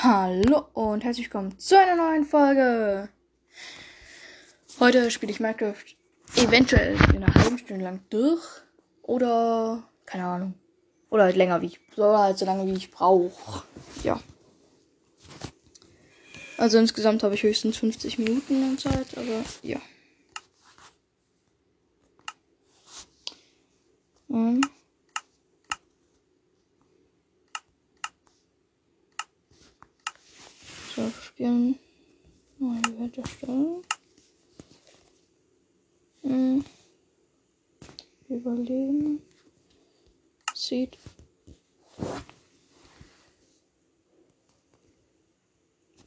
Hallo und herzlich willkommen zu einer neuen Folge. Heute spiele ich Minecraft eventuell eine halbe Stunde lang durch. Oder, keine Ahnung. Oder halt länger wie ich, oder halt so lange wie ich brauche. Ja. Also insgesamt habe ich höchstens 50 Minuten an Zeit, aber ja. Um. So, spielen. Neue Welt erstellen. Hm. Überleben. Sieht.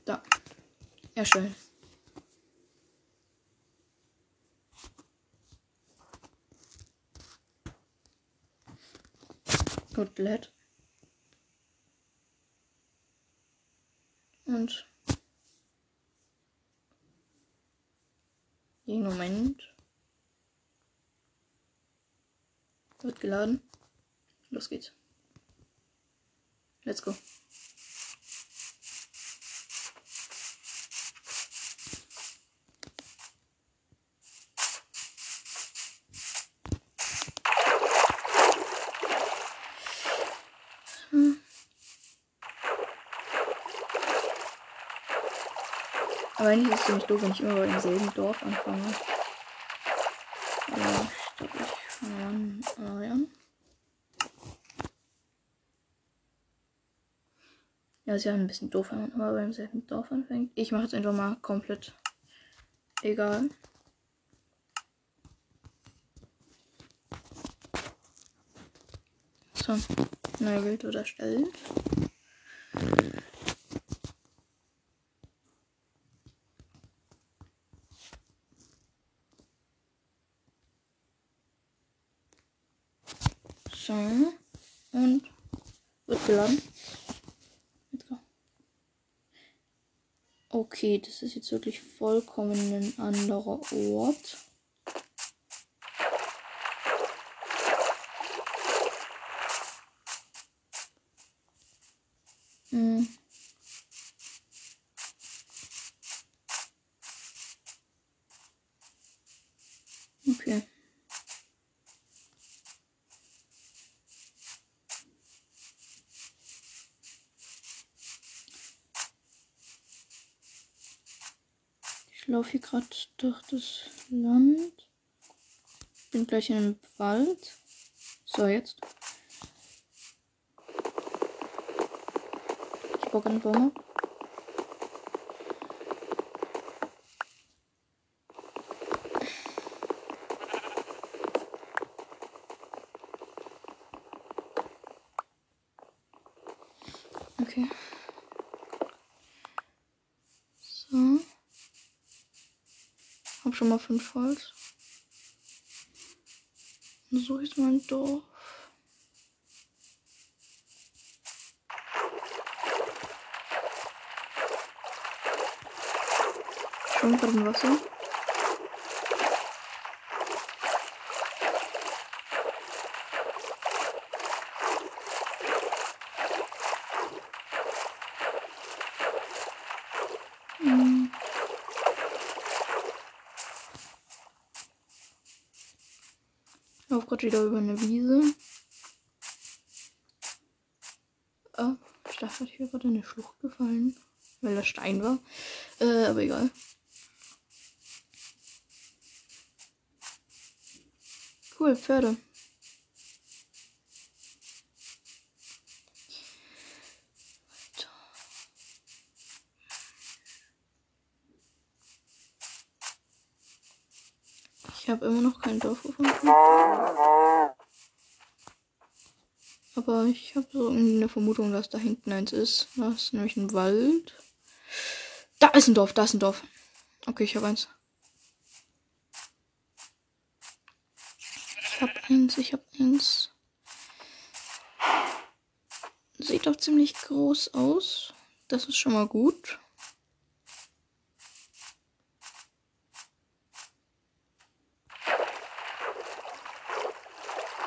Da. Erstellen. Gut, lädt. Und jeden Moment wird geladen. Los geht's. Let's go. Hm. Aber eigentlich ist es ziemlich doof, wenn ich immer bei demselben Dorf anfange. Ich glaube, ich fange an. an. Ja, ist ja ein bisschen doof, wenn man immer beim selben Dorf anfängt. Ich mache jetzt einfach mal komplett egal. So, neue Welt wird erstellt. So, und wird geladen. Let's go. Okay, das ist jetzt wirklich vollkommen ein anderer Ort. Hm. Okay. Ich laufe hier gerade durch das Land. Bin gleich in einem Wald. So, jetzt. Ich bock an ab. Okay. So. Hab schon mal fünf Holz. So ist mein Dorf. Schon gerade Wasser. Hm. Gerade wieder über eine Wiese. Ah, ich dachte, ich wäre gerade in eine Schlucht gefallen, weil da Stein war. Äh, aber egal. Cool, Pferde. Ich habe immer noch kein Dorf gefunden. Aber ich habe so eine Vermutung, dass da hinten eins ist. Das ist nämlich ein Wald. Da ist ein Dorf, da ist ein Dorf. Okay, ich habe eins. Ich habe eins, ich habe eins. Sieht doch ziemlich groß aus. Das ist schon mal gut.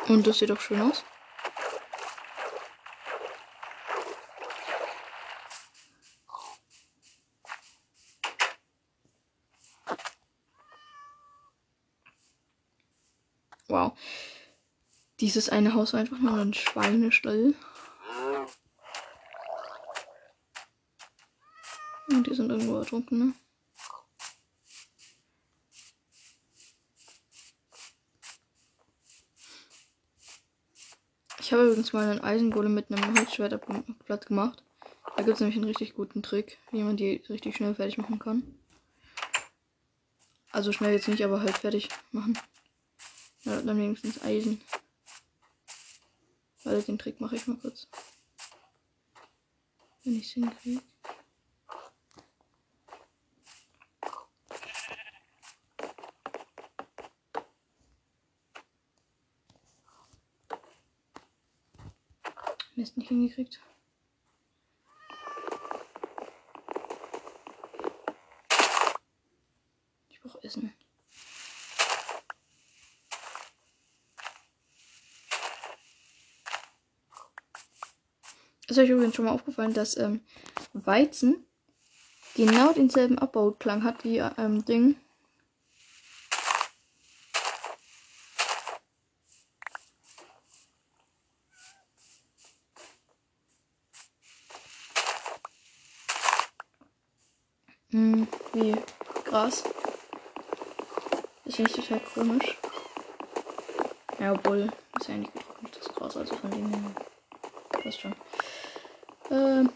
Und das sieht doch schön aus. Wow. Dieses eine Haus war einfach nur ein Schweinestall. Und die sind irgendwo ertrunken, ne? Ich habe übrigens mal einen Eisengolem mit einem Holzschwert platt gemacht. Da gibt es nämlich einen richtig guten Trick, wie man die richtig schnell fertig machen kann. Also schnell jetzt nicht, aber halt fertig machen. Ja, dann wenigstens Eisen. Weil den Trick mache ich mal kurz. Wenn ich es hinkriege. Mist nicht hingekriegt. Ich brauche Essen. Ist euch übrigens schon mal aufgefallen, dass ähm, Weizen genau denselben Abbauklang hat wie ähm, Ding. Hm, wie Gras. Finde ich total komisch. Ja, obwohl, ist ja getrocknet, das Gras, also von dem her. Passt schon. Ähm.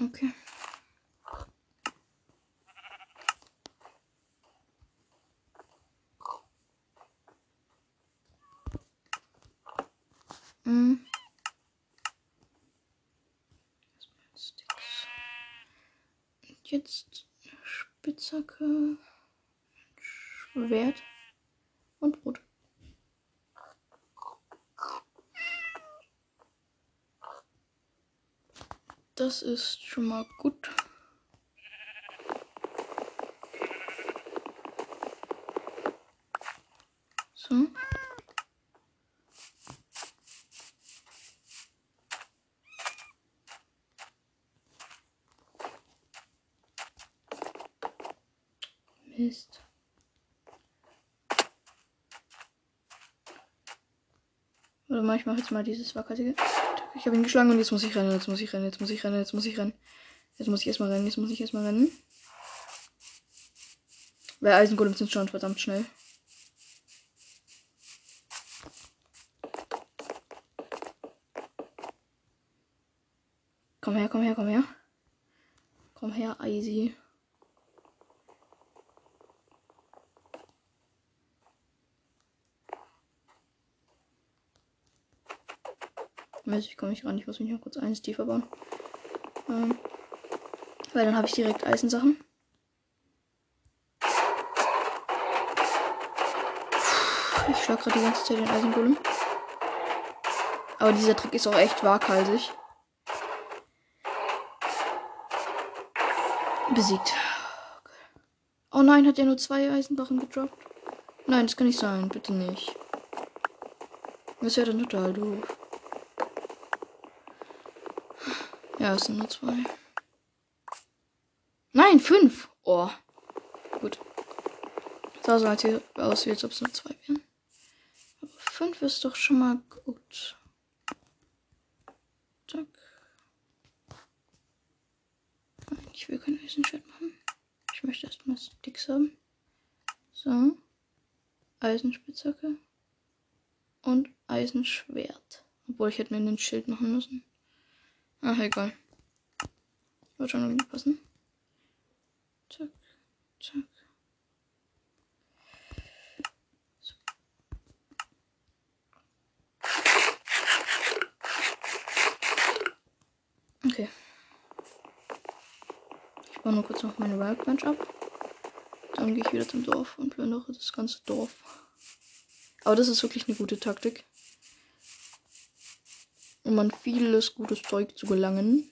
Okay. Mhm. Jetzt Spitzhacke, Schwert und Brot. Das ist schon mal gut. So. Mist. Oder mal, ich mache jetzt mal dieses wackelige. Ich habe ihn geschlagen und jetzt muss ich rennen, jetzt muss ich rennen, jetzt muss ich rennen, jetzt muss ich rennen. Jetzt muss ich erstmal rennen, jetzt muss ich erstmal rennen. Weil Eisengolems sind schon verdammt schnell. Komm her, komm her, komm her. Komm her, Easy. Weiß ich komme nicht ran. Ich muss mich noch kurz eines tiefer bauen. Ähm, weil dann habe ich direkt Eisensachen. Ich schlag gerade die ganze Zeit den Eisengolem. Aber dieser Trick ist auch echt waghalsig. Besiegt. Oh nein, hat er nur zwei Eisenbarren gedroppt? Nein, das kann nicht sein. Bitte nicht. Das wäre dann total doof. Ja, es sind nur zwei. Nein, fünf. Oh. Gut. Sah so halt aus, als ob es nur zwei wären. Aber fünf ist doch schon mal gut. Zack. Ich will kein Eisenschwert machen. Ich möchte erstmal Sticks haben. So. Eisenspitzhacke. Und Eisenschwert. Obwohl ich hätte mir einen Schild machen müssen. Ach, egal. Wird schon irgendwie passen. Zack, zack. So. Okay. Ich baue nur kurz noch meine Workbench ab. Dann gehe ich wieder zum Dorf und plündere das ganze Dorf. Aber das ist wirklich eine gute Taktik um an vieles gutes Zeug zu gelangen.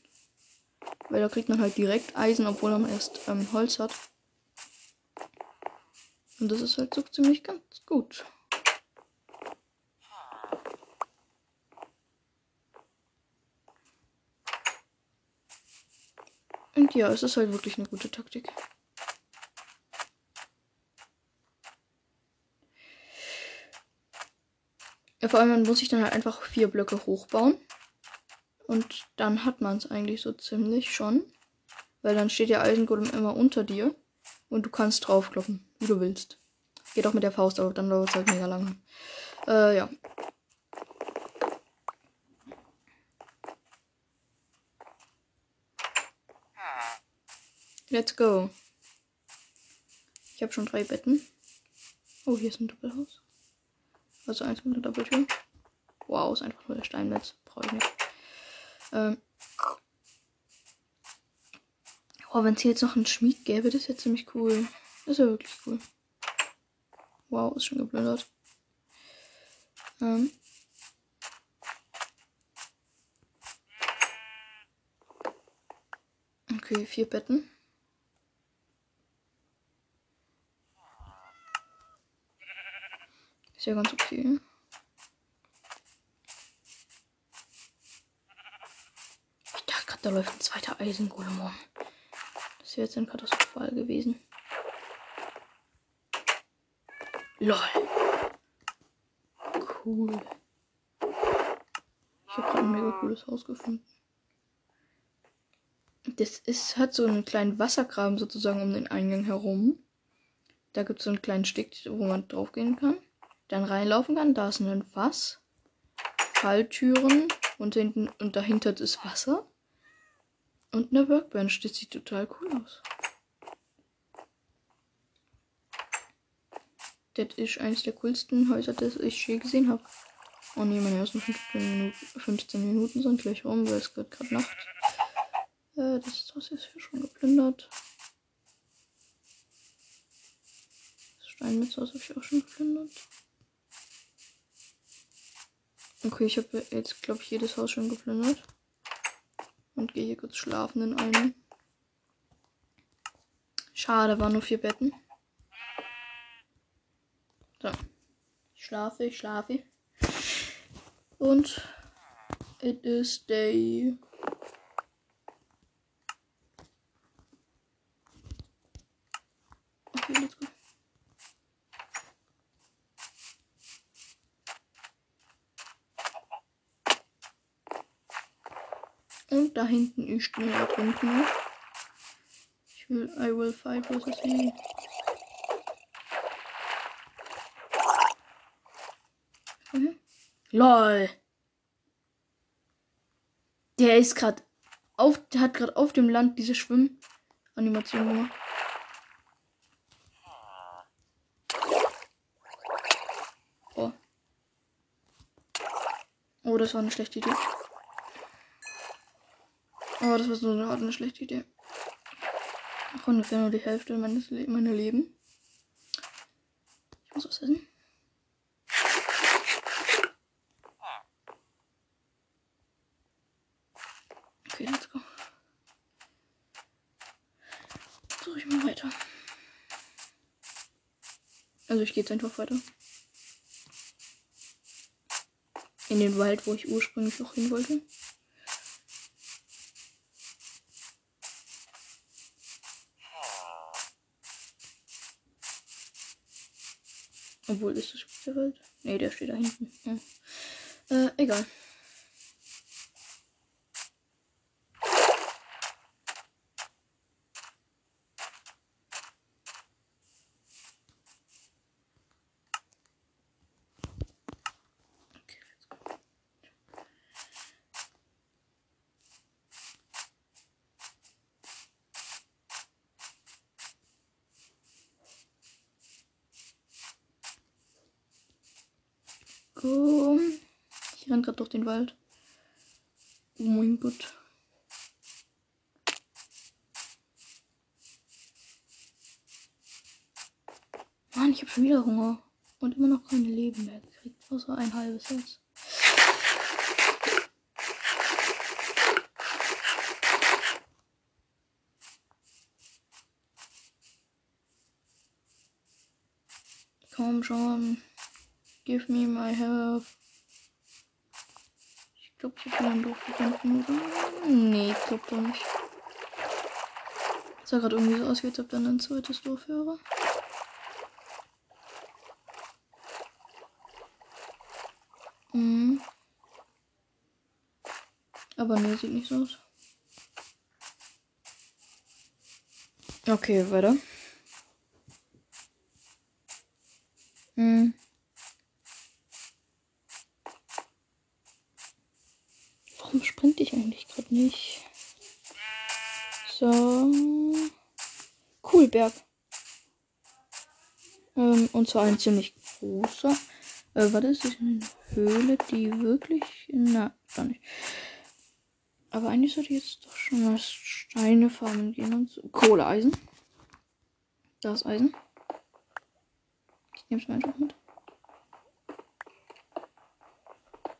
Weil da kriegt man halt direkt Eisen, obwohl man erst ähm, Holz hat. Und das ist halt so ziemlich ganz gut. Und ja, es ist halt wirklich eine gute Taktik. Vor allem muss sich dann halt einfach vier Blöcke hochbauen. Und dann hat man es eigentlich so ziemlich schon. Weil dann steht der Eisengolem immer unter dir. Und du kannst draufkloppen, wie du willst. Geht auch mit der Faust, aber dann dauert es halt mega lange. Äh, ja. Let's go. Ich habe schon drei Betten. Oh, hier ist ein Doppelhaus. Also eins mit einer Doppeltür. Wow, ist einfach nur der Steinmetz. Brauche ich nicht. Ähm. Oh, wenn es hier jetzt noch einen Schmied gäbe, das wäre ziemlich cool. Das wäre wirklich cool. Wow, ist schon geplündert. Ähm. Okay, vier Betten. Ist ja ganz okay. Ich dachte gerade, da läuft ein zweiter Eisengolem um. Das wäre jetzt ein katastrophal gewesen. LOL. Cool. Ich habe gerade ein mega cooles Haus gefunden. Das ist, hat so einen kleinen Wassergraben sozusagen um den Eingang herum. Da gibt es so einen kleinen Stick, wo man drauf gehen kann dann reinlaufen kann. Da ist ein Fass, Falltüren und hinten und dahinter ist Wasser und eine Workbench. Das sieht total cool aus. Das ist eines der coolsten Häuser, das ich je gesehen habe. Oh ne, meine ersten 15 Minuten, 15 Minuten sind gleich rum, weil es gerade Nacht. Äh, das Haus ist hier schon geplündert. Das Steinmetzhaus habe ich auch schon geplündert. Okay, ich habe jetzt, glaube ich, jedes Haus schon geplündert. Und gehe hier kurz schlafen in einem. Schade, waren nur vier Betten. So. Ich schlafe, ich schlafe. Und it is day. Okay, let's go. Und da hinten ist nur drunten. Ich will, I will fight versus he. Mhm. LOL. Der ist gerade auf, der hat gerade auf dem Land diese Schwimmanimation gemacht. Oh. Oh, das war eine schlechte Idee. Oh, das war so eine, eine schlechte Idee. Ach, ungefähr nur die Hälfte meines Le meiner Leben. Ich muss was essen. Okay, let's go. Suche ich mal weiter. Also ich gehe jetzt einfach weiter. In den Wald, wo ich ursprünglich auch hin wollte. Obwohl, ist das Spielwald? Ne, der steht da hinten. Ja. Äh, egal. go. Ich renn gerade durch den Wald. Oh mein Gott. Mann, ich habe schon wieder Hunger. Und immer noch keine Leben mehr gekriegt. Außer ein halbes Herz. Komm schon. Give me my help. Ich glaube, ich einen doof gefunden, oder? Nee, ich glaube doch nicht. sah gerade irgendwie so aus, wie als ob dann ein zweites Dorf wäre. Mhm. Aber nee, sieht nicht so aus. Okay, weiter. Hm. Warum sprint ich eigentlich gerade nicht? So. Cool, Berg. Ähm, und zwar ein ziemlich großer. Äh, was ist das? Eine Höhle, die wirklich. Na, gar nicht. Aber eigentlich sollte ich jetzt doch schon mal Steine farmen gehen und so. Kohleeisen. Da ist Eisen. Ich nehme es mal einfach mit.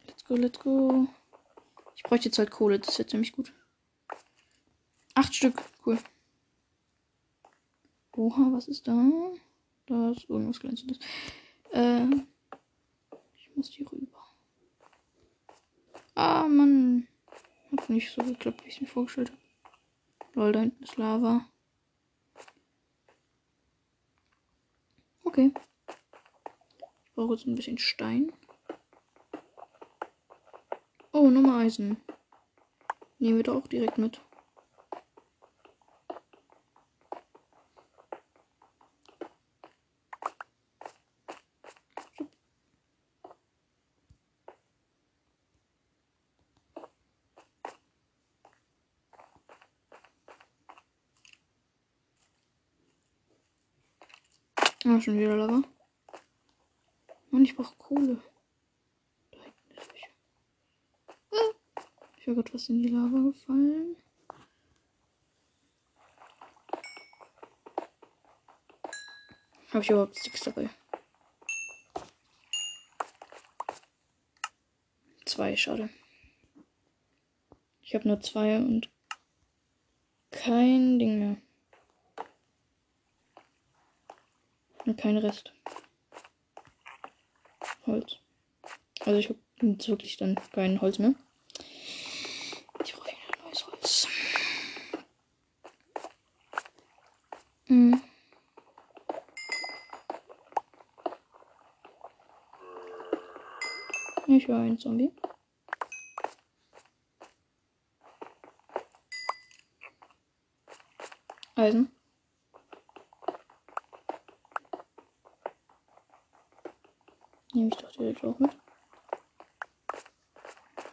Let's go, let's go. Ich bräuchte jetzt halt Kohle, das ist jetzt ziemlich gut. Acht Stück, cool. Oha, was ist da? Da ist irgendwas glänzendes. Äh, ich muss hier rüber. Ah, Mann. Hat nicht so geklappt, wie ich es mir vorgestellt habe. Lol, da hinten ist Lava. Okay. Ich brauche jetzt ein bisschen Stein. Oh, Nummer Eisen. Nehmen wir doch auch direkt mit. Ah, schon wieder Lava. Mann, ich brauche Kohle. Da hinten ist welche. Ah, ich bin gerade was in die Lava gefallen. Habe ich überhaupt Sticks dabei? Zwei, schade. Ich habe nur zwei und kein Ding mehr. Und kein Rest. Holz. Also ich habe wirklich dann kein Holz mehr. Ich brauche wieder neues Holz. Hm. Höre einen Zombie. Eisen. Nehme ich doch direkt auch mit.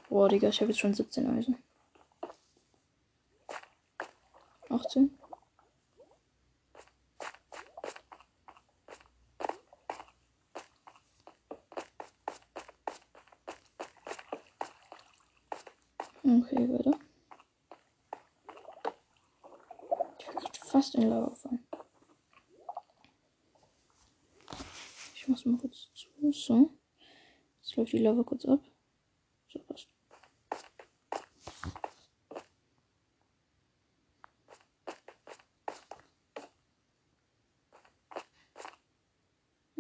Boah, Digga, ich habe jetzt schon 17 Eisen. 18. Okay, weiter. Ich bin fast in Lava fallen. Ich mach's mal kurz zu. So. Jetzt läuft die Lava kurz ab. So passt.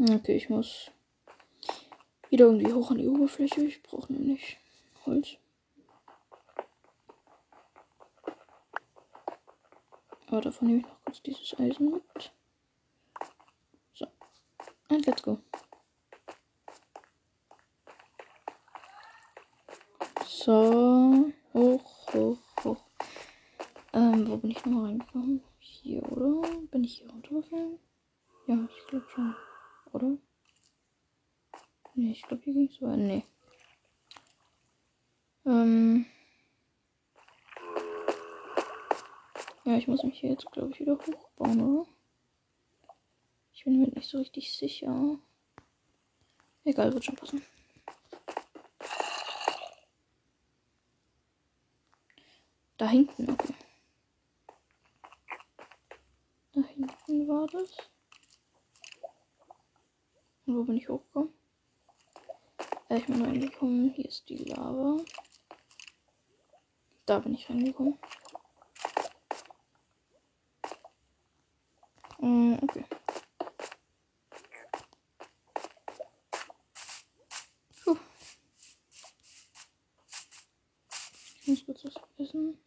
Okay, ich muss wieder irgendwie hoch an die Oberfläche. Ich brauche nämlich Holz. Aber davon nehme ich noch kurz dieses Eisen mit. So. Und let's go. So. Hoch, hoch, hoch. Ähm, wo bin ich nochmal reingekommen? Hier, oder? Bin ich hier runtergefallen? Ja, ich glaube schon. Oder? Nee, ich glaube, hier ging es weiter. Nee. Ähm. Ja, ich muss mich hier jetzt, glaube ich, wieder hochbauen, oder? Ich bin mir nicht so richtig sicher. Egal, wird schon passen. Da hinten, okay. Da hinten war das. Und wo bin ich hochgekommen? Ja, ich bin reingekommen. Hier ist die Lava. Da bin ich reingekommen. Mm, okay. Puh. Ich muss kurz was essen.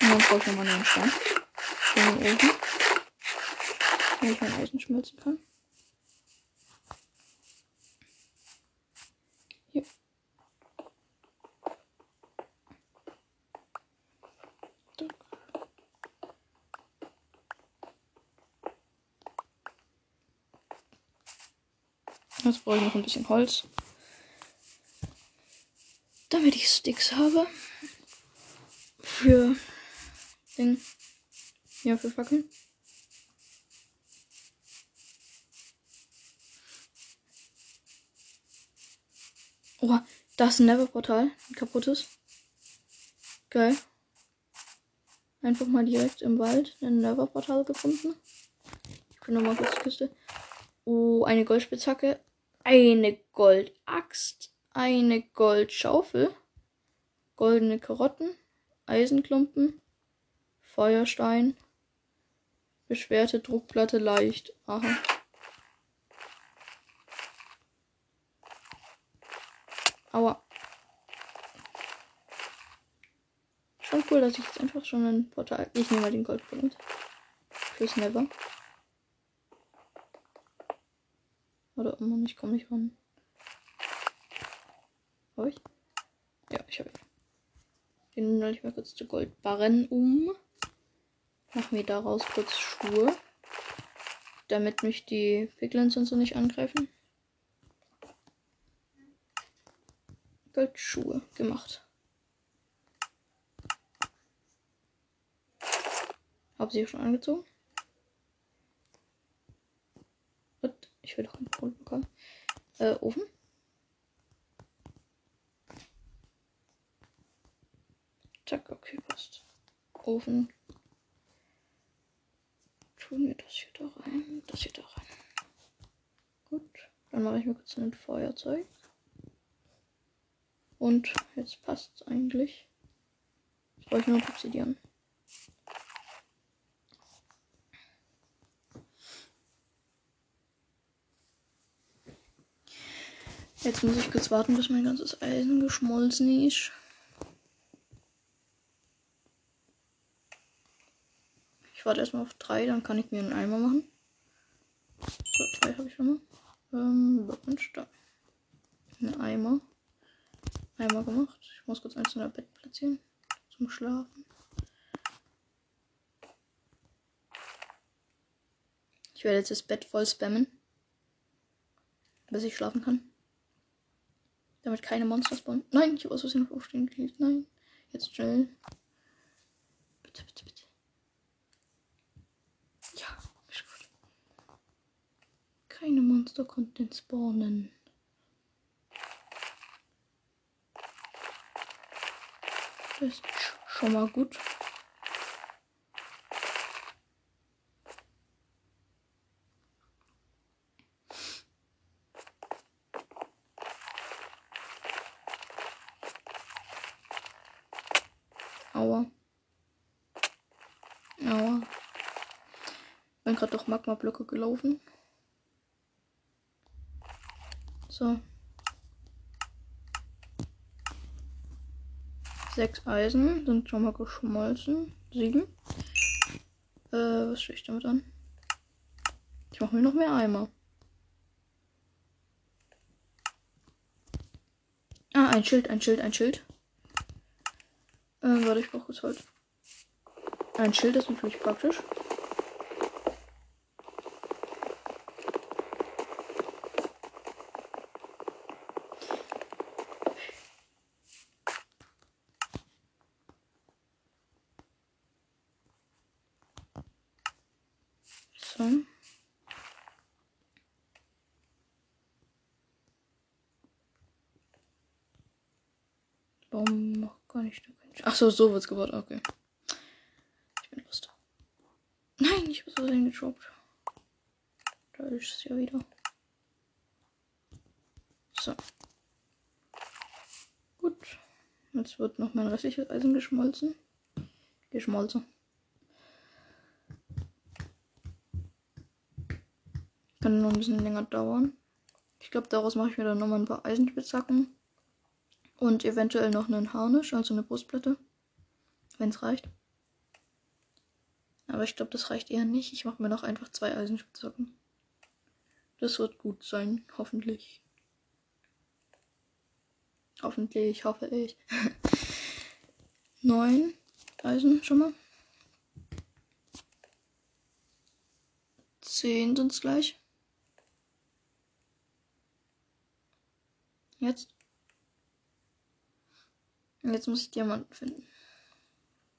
Und dann brauche ich nochmal einen Stein. Einen Ofen. Wo ich mein Eisen schmelzen kann. Jetzt brauche ich noch ein bisschen Holz. Damit ich Sticks habe. Für Ding. Ja, für Fackeln. Oh, da ist ein Never-Portal. Ein kaputtes. Geil. Einfach mal direkt im Wald ein Never-Portal gefunden. Ich bin nochmal kurz die Kiste. Oh, eine Goldspitzhacke. Eine Goldaxt. Eine Goldschaufel. Goldene Karotten. Eisenklumpen. Feuerstein. Beschwerte Druckplatte leicht. Aha. Aua. Schon cool, dass ich jetzt einfach schon ein Portal. Ich nehme mal den Goldpunkt. Fürs Never. Oder oh Mann, ich komme nicht ran. Hab ich? Ja, ich habe ihn. Den nehme ich mal kurz zu Goldbarren um. Machen wir daraus kurz Schuhe. Damit mich die Piglins und so nicht angreifen. Goldschuhe gemacht. Habe sie schon angezogen? Und ich will doch einen Grund bekommen. Äh, Ofen. Zack, okay, passt. Ofen. Tun wir das hier da rein, das hier da rein. Gut, dann mache ich mir kurz ein Feuerzeug. Und jetzt passt es eigentlich. Jetzt brauche ich nur noch Obsidian. Jetzt muss ich kurz warten, bis mein ganzes Eisen geschmolzen ist. Warte erstmal auf drei, dann kann ich mir einen Eimer machen. So, zwei habe ich schon mal. Ähm, und da. Ein Eimer. Eimer gemacht. Ich muss kurz eins in der Bett platzieren. Zum Schlafen. Ich werde jetzt das Bett voll spammen. Bis ich schlafen kann. Damit keine Monster spawnen. Nein, ich habe aus auf Aufstehen geklickt. Nein. Jetzt schnell. Bitte, bitte, bitte. Ja, ist gut. Keine Monster konnten spawnen. Das ist schon mal gut. Aua. Aua. Bin gerade durch Magma-Blöcke gelaufen. So. Sechs Eisen sind schon mal geschmolzen. Sieben. Äh, was stehe ich damit an? Ich mache mir noch mehr Eimer. Ah, ein Schild, ein Schild, ein Schild. Äh, warte, ich brauche kurz Holz. Ein Schild ist natürlich praktisch. So. Warum noch gar nicht? Ach so, so wird's gebaut. Okay. Ich bin lost. Nein, ich habe so gedroppt. Da ist es ja wieder. So. Gut. Jetzt wird noch mein restliches Eisen geschmolzen. Geschmolzen. Kann noch ein bisschen länger dauern. Ich glaube, daraus mache ich mir dann nochmal ein paar Eisenspitzhacken. Und eventuell noch einen Harnisch, also eine Brustplatte. Wenn es reicht. Aber ich glaube, das reicht eher nicht. Ich mache mir noch einfach zwei Eisenspitzhacken. Das wird gut sein, hoffentlich. Hoffentlich, hoffe ich. Neun Eisen schon mal. Zehn sind es gleich. Jetzt. Jetzt muss ich Diamanten finden.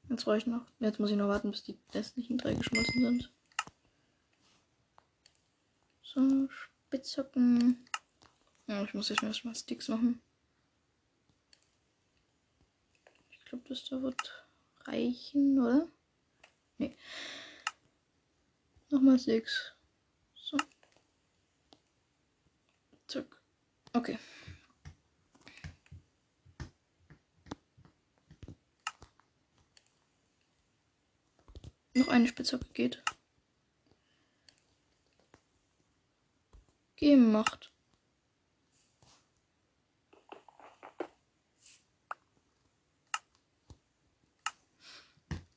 Jetzt brauche ich noch. Jetzt muss ich noch warten, bis die restlichen drei geschmolzen sind. So, Spitzhacken. Ja, ich muss jetzt erstmal Sticks machen. Ich glaube, das da wird reichen, oder? Nee. Nochmal Sticks. So. Zack. Okay. Noch eine Spitzhacke geht. Gemacht.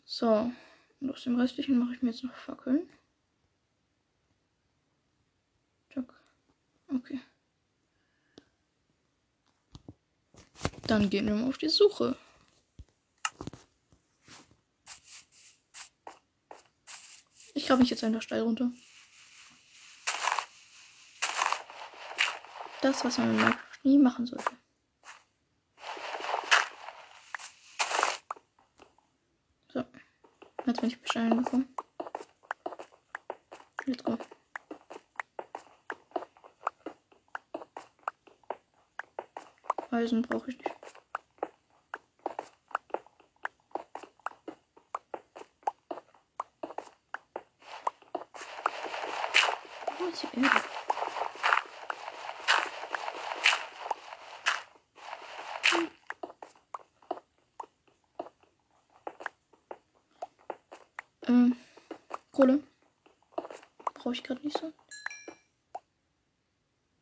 So. Und aus dem restlichen mache ich mir jetzt noch Fackeln. Okay. Dann gehen wir mal auf die Suche. Ich grabe mich jetzt einfach steil runter. Das, was man in nie machen sollte. So. Jetzt bin ich Bescheid gekommen. Let's go. Eisen brauche ich nicht. Wo ist die Erde? Ähm, Kohle. Brauche ich gerade nicht so.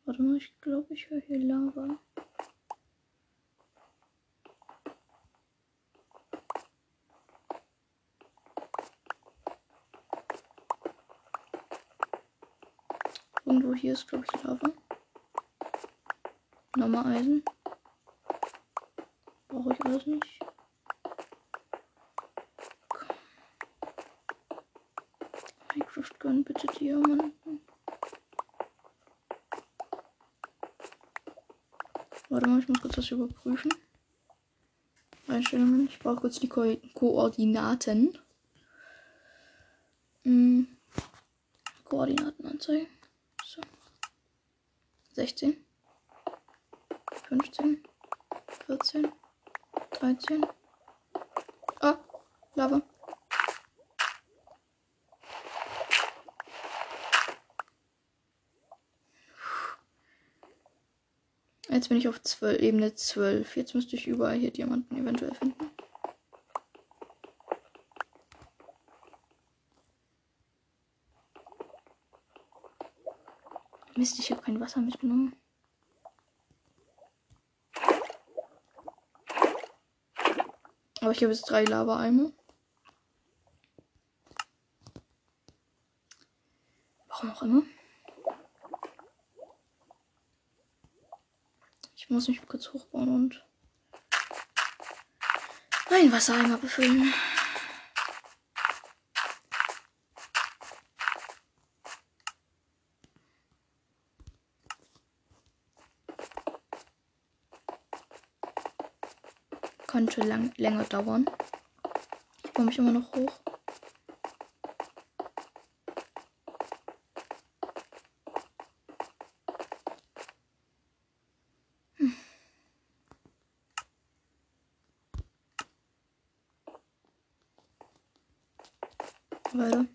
Warte mal, ich glaube, ich höre hier Lava. Irgendwo hier ist, glaube ich, Lava. Nochmal Eisen. Brauche ich alles nicht. Minecraft gönnen bitte Diamanten. Warte mal, ich muss kurz das überprüfen. Einstellungen. Ich brauche kurz die Ko Koordinaten. Hm. Koordinaten. So. 16. 15. 14. 13. Ah, Lava. Jetzt bin ich auf 12, Ebene 12. Jetzt müsste ich überall hier Diamanten eventuell finden. Mist, ich habe kein Wasser mitgenommen. Aber ich habe jetzt drei Lava-Eimer. Warum auch immer. Ich muss mich kurz hochbauen und ein Wassereimer befüllen. Könnte lang, länger dauern. Ich baue mich immer noch hoch. Weiter.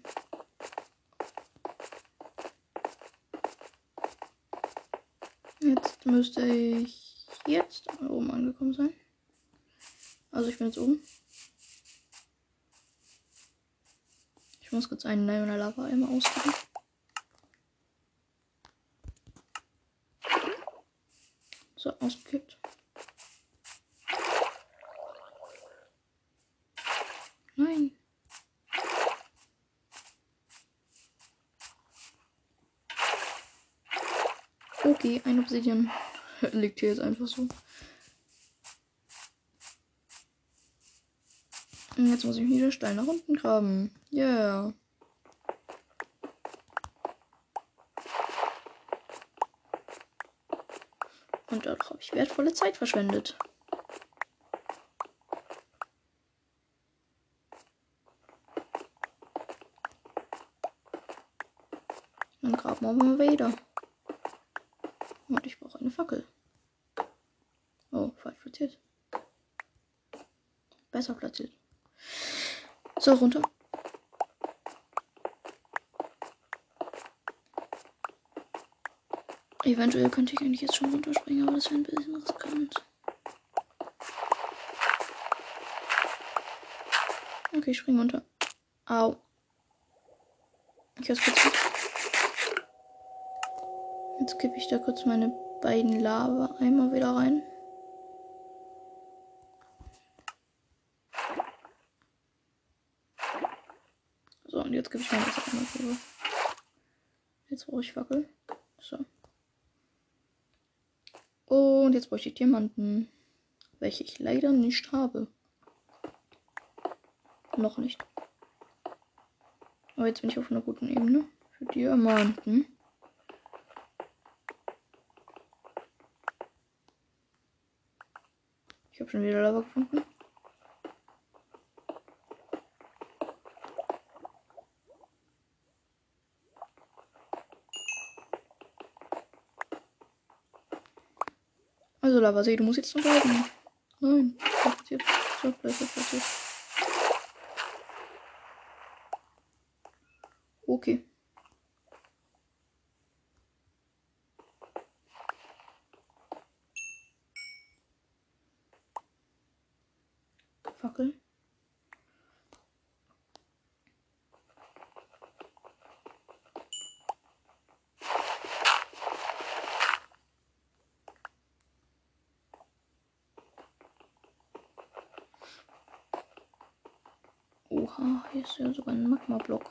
Jetzt müsste ich jetzt oben angekommen sein. Also ich bin jetzt oben. Ich muss kurz einen Nine Lava einmal ausgeben. So, ausgekippt. Nein. Okay, ein Obsidian liegt hier jetzt einfach so. Und jetzt muss ich wieder Stein nach unten graben. Yeah. Und dort habe ich wertvolle Zeit verschwendet. Dann graben wir mal wieder. Und ich brauche eine Fackel. Oh, falsch platziert. Besser platziert. So, runter. Eventuell könnte ich eigentlich jetzt schon runterspringen, aber das wäre ein bisschen riskant. Okay, ich spring runter. Au. Ich hab's kurz. Jetzt kippe ich da kurz meine beiden Lava-Eimer wieder rein. So, und jetzt gebe ich mal das rüber. Jetzt brauche ich Fackel. So. Und jetzt bräuchte ich Diamanten. Welche ich leider nicht habe. Noch nicht. Aber jetzt bin ich auf einer guten Ebene. Für Diamanten. Ich habe schon wieder Lava gefunden. Also Lavasee, du musst jetzt bleiben. Nein, platziert. So, bleib platziert. Okay. Fackel. Oha, hier ist ja sogar ein Magma-Block.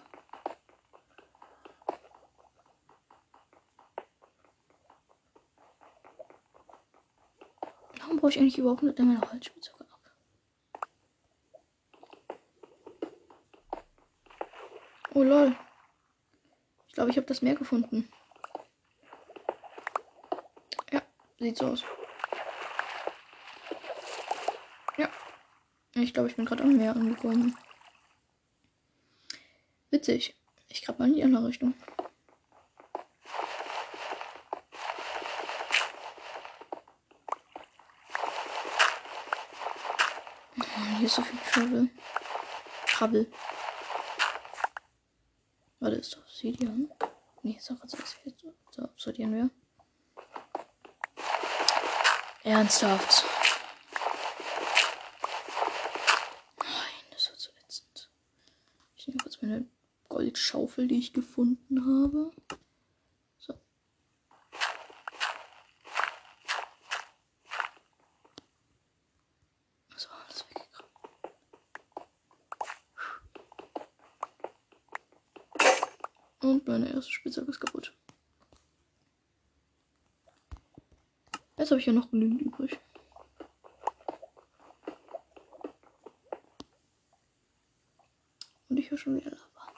Warum brauche ich eigentlich überhaupt nicht meine Holzspitzhacke ab? Oh lol. Ich glaube, ich habe das Meer gefunden. Ja, sieht so aus. Ja. Ich glaube, ich bin gerade am Meer angekommen. Witzig. Ich grab mal in die andere Richtung. Hier ist so viel Travel. Travel. Warte, ist Obsidian? Nee, ist doch jetzt so Obsidian wäre. Ernsthaft. Nein, das wird so ätzend. Ich nehme kurz meine Goldschaufel, die ich gefunden habe. So. So, alles weggegraben. Und meine erste Spitzhacke ist kaputt. Jetzt habe ich ja noch genügend übrig. Und ich höre schon wieder Lava.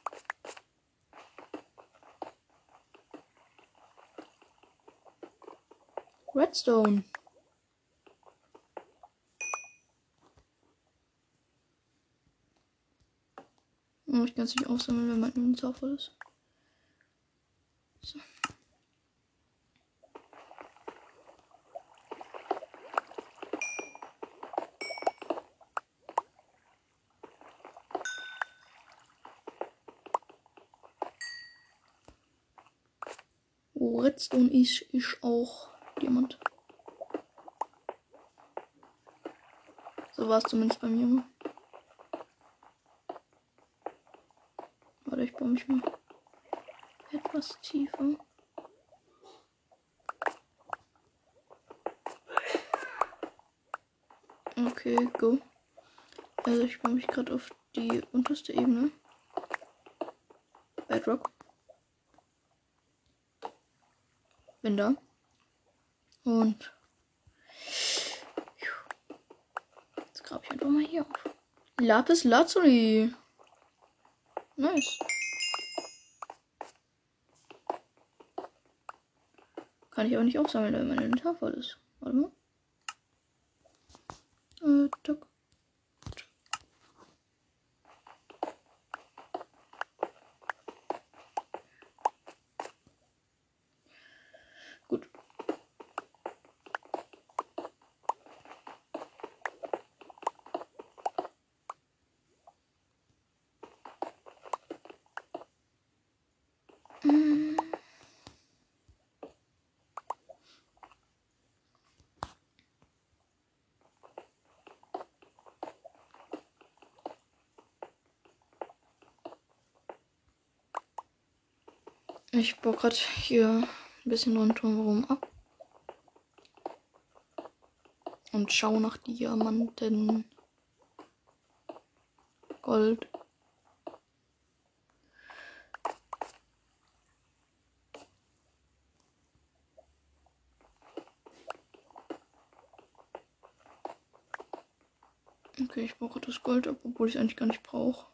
Redstone. Oh, ich kann es nicht aufsammeln, wenn mein Inventar voll ist. So. Wo Redstone ist, ist auch Diamant. So war es zumindest bei mir. Warte, ich baue mich mal etwas tiefer. Okay, go. Also ich baue mich gerade auf die unterste Ebene. Bedrock. Bin da. Und jetzt grabe ich einfach mal hier auf. Lapis Lazuli. Nice. Kann ich aber nicht aufsammeln, weil mein Inventar voll ist. Warte mal. Äh, tuck. Gut. Mm. Ich baue gerade hier ein bisschen rundherum ab. Und schau nach Diamanten. Gold. Okay, ich brauche das Gold ab, obwohl ich es eigentlich gar nicht brauche.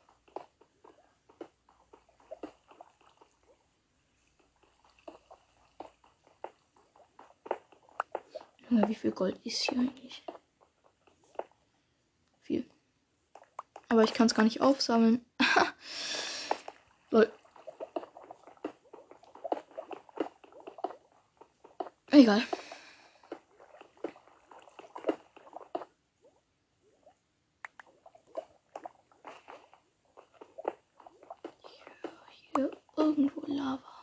Junge, wie viel Gold ist hier eigentlich? Viel. Aber ich kann es gar nicht aufsammeln. Lol. Egal. Hier irgendwo Lava.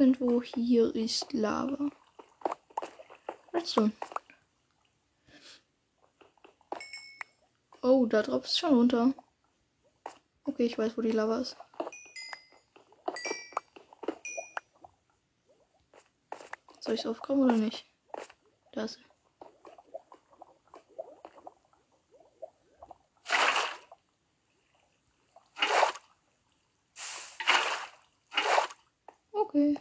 Irgendwo hier ist Lava. Redstone. Oh, da drauf ist schon runter. Okay, ich weiß, wo die Lava ist. Soll ich es aufkommen oder nicht? Da ist sie. Okay.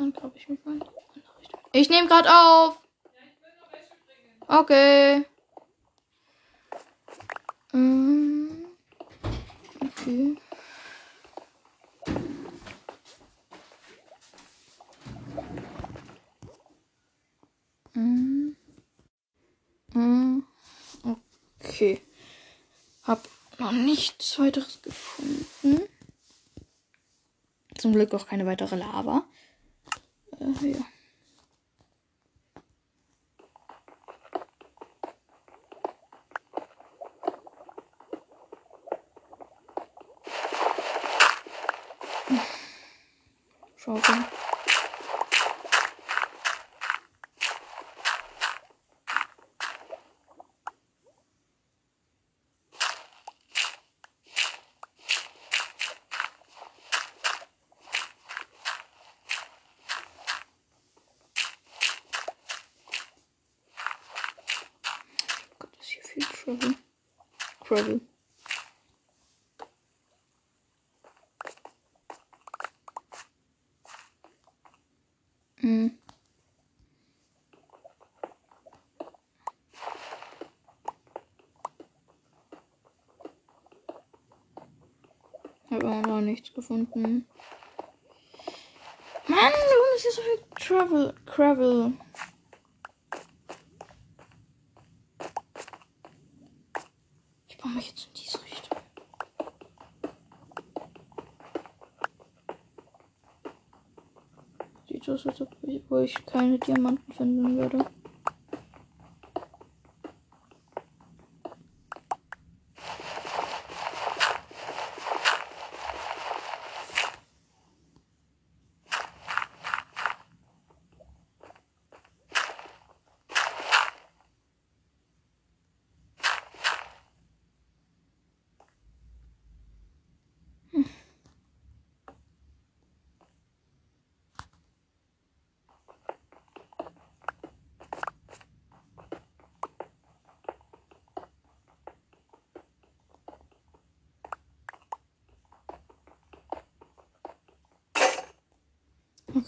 Dann glaube ich mich mal in die andere Richtung. Ich nehme gerade auf. Okay. Ähm, Okay. Mm. Mm. Okay. Hab noch nichts weiteres gefunden. Zum Glück auch keine weitere Lava. Äh, ja. Schaukeln. Gott, ist hier viel Gravel. Gravel. Hm. Habe auch noch nichts gefunden. Mann, warum ist hier so viel Travel, Gravel? Ich baue mich jetzt in diese Richtung. Sieht so aus, als ob ich, wo ich keine Diamanten finden würde.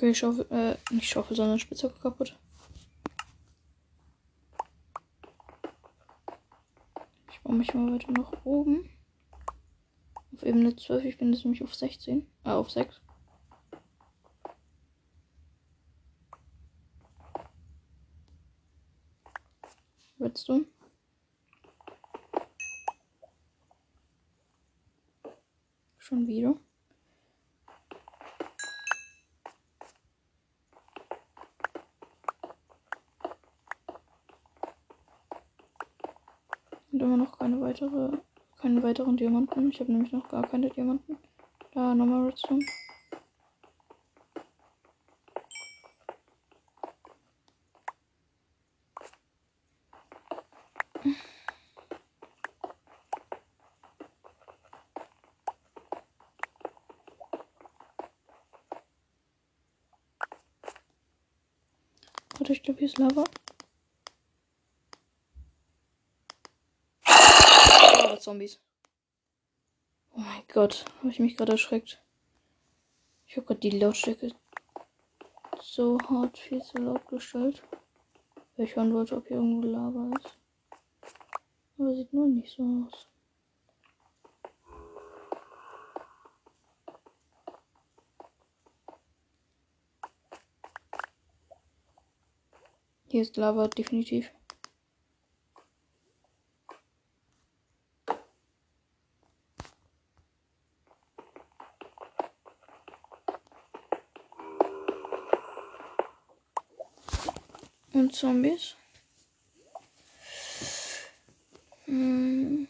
Okay, ich schaufel, äh, nicht Schaufel, sondern Spitzhacke kaputt. Ich baue mich mal weiter nach oben. Auf Ebene 12, ich bin jetzt nämlich auf 16. Äh, auf 6. Redstone. Schon wieder. Und immer noch keine weitere, keine weiteren Diamanten. Ich habe nämlich noch gar keine Diamanten. Da nochmal Redstone. Warte, ich glaube, hier ist Lava. Lava-Zombies. Oh mein Gott, habe ich mich gerade erschreckt. Ich habe gerade die Lautstärke so hart viel zu laut gestellt. Weil ich hören wollte, ob hier irgendwo Lava ist. Aber sieht nur nicht so aus. Hier ist Lava definitiv. Und Zombies. Hm.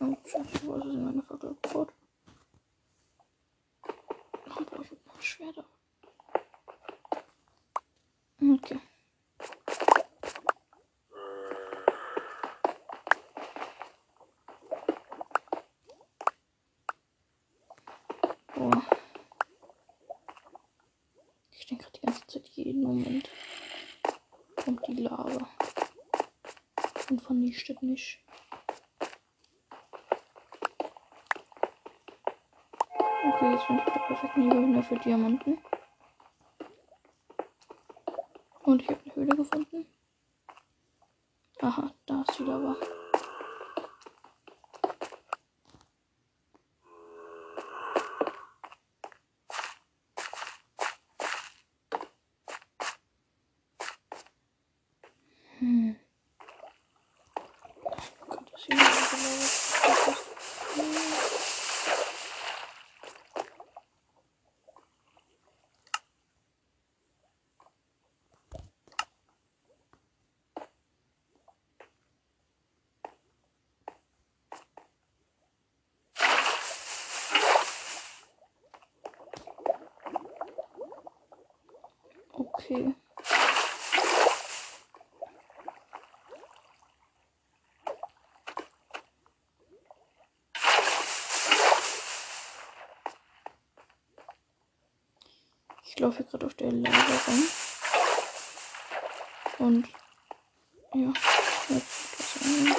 Oh, scheiße, wo ist in meine Fackel gebaut? Oh, brauche ich noch Schwerter. Okay. Boah. Ich denke gerade die ganze Zeit, jeden Moment kommt die Lava. Vernichtet nicht. Okay, jetzt bin ich der perfekten Ebene für Diamanten. Und ich habe eine Höhle gefunden. Aha, da ist die Lava. Hm. Oh Gott, das hier ist die Lava. Okay. Ich laufe gerade auf der Lava rum. Und ja, jetzt was anderes.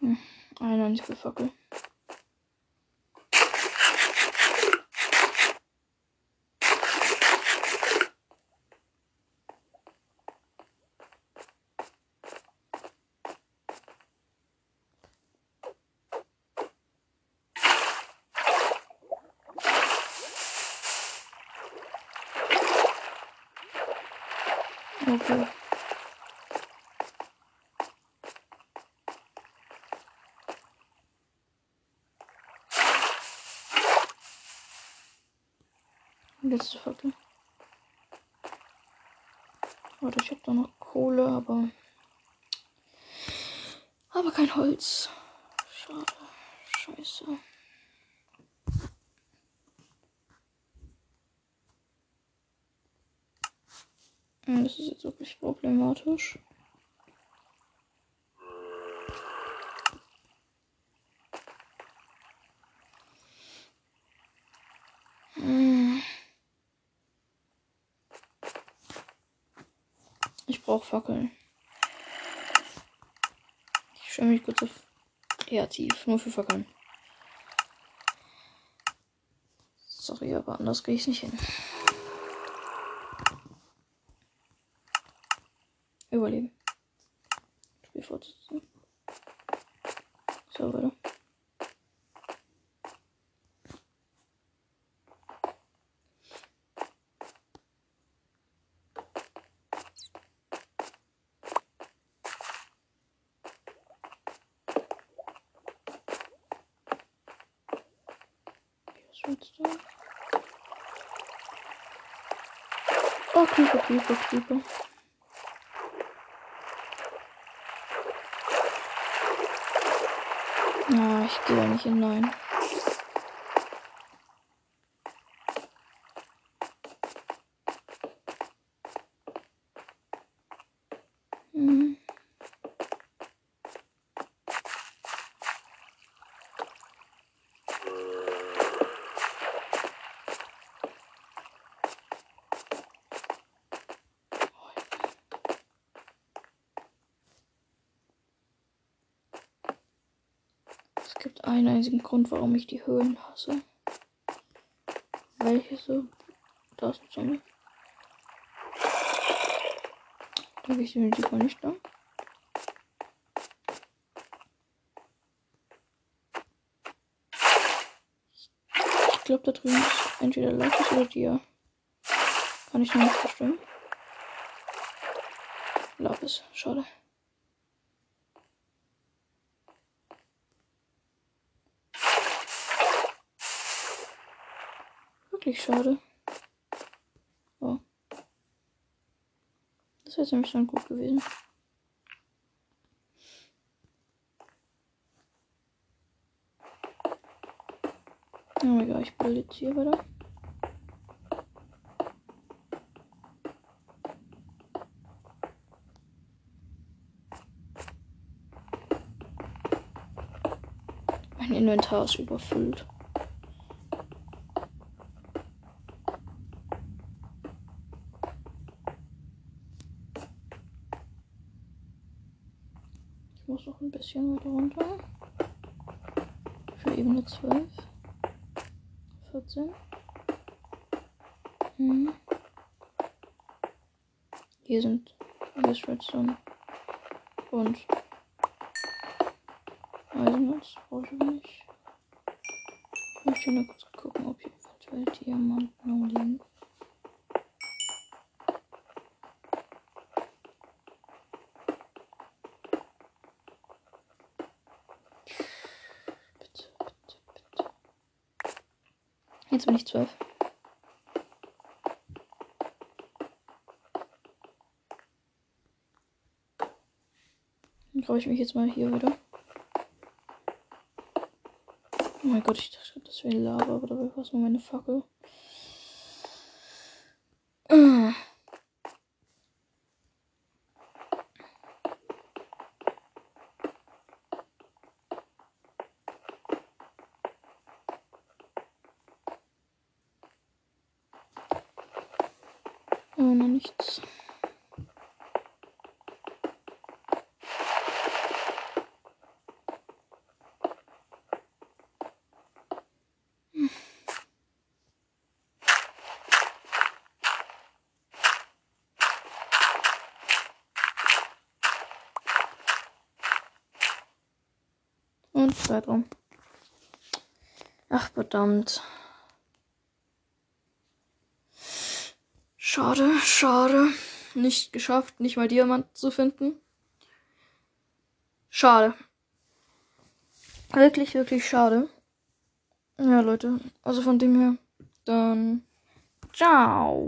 Hm, eine einzige Fackel. Okay. Letzte Fackel. Warte, ich habe da noch Kohle, aber. Aber kein Holz. Schade. Scheiße. Hm, Das ist jetzt wirklich problematisch. Hm. Brauche Fackeln. stelle mich kurz auf kreativ, nur für Fackeln. Sorry, aber anders gehe ich nicht hin. Überleben. Spiel fortsetzen. So, weiter. Was Oh, Creeper, Creeper, Creeper. Ah, ich gehe da nicht hinein. Hm. Es gibt einen einzigen Grund, warum ich die Höhlen hasse. Welche so? Da ist ein. Da gehe ich definitiv mal nicht da. Ich glaube, da drüben ist entweder Lapis oder Dia. Kann ich noch nicht bestimmen. Lapis, schade. Wirklich schade. Oh. Das wäre nämlich schon gut gewesen. Oh egal, ich bilde jetzt hier weiter. Mein Inventar ist überfüllt. Ich muss noch ein bisschen weiter runter. Für Ebene 12. 14. Hm. Hier sind ist Redstone. Und Eisenholz brauche ich nicht. Ich möchte nur kurz gucken, ob hier eventuell Diamanten rumliegen. Jetzt bin ich zwölf. Dann graue ich mich jetzt mal hier wieder. Oh mein Gott, ich dachte, das wäre Lava, aber dabei war es nur meine Fackel. Ah. Oh, noch nichts. Und Zeitraum. Ach, verdammt. Schade, schade. Nicht geschafft, nicht mal Diamant zu finden. Schade. Wirklich, wirklich schade. Ja, Leute. Also von dem her, dann. Ciao.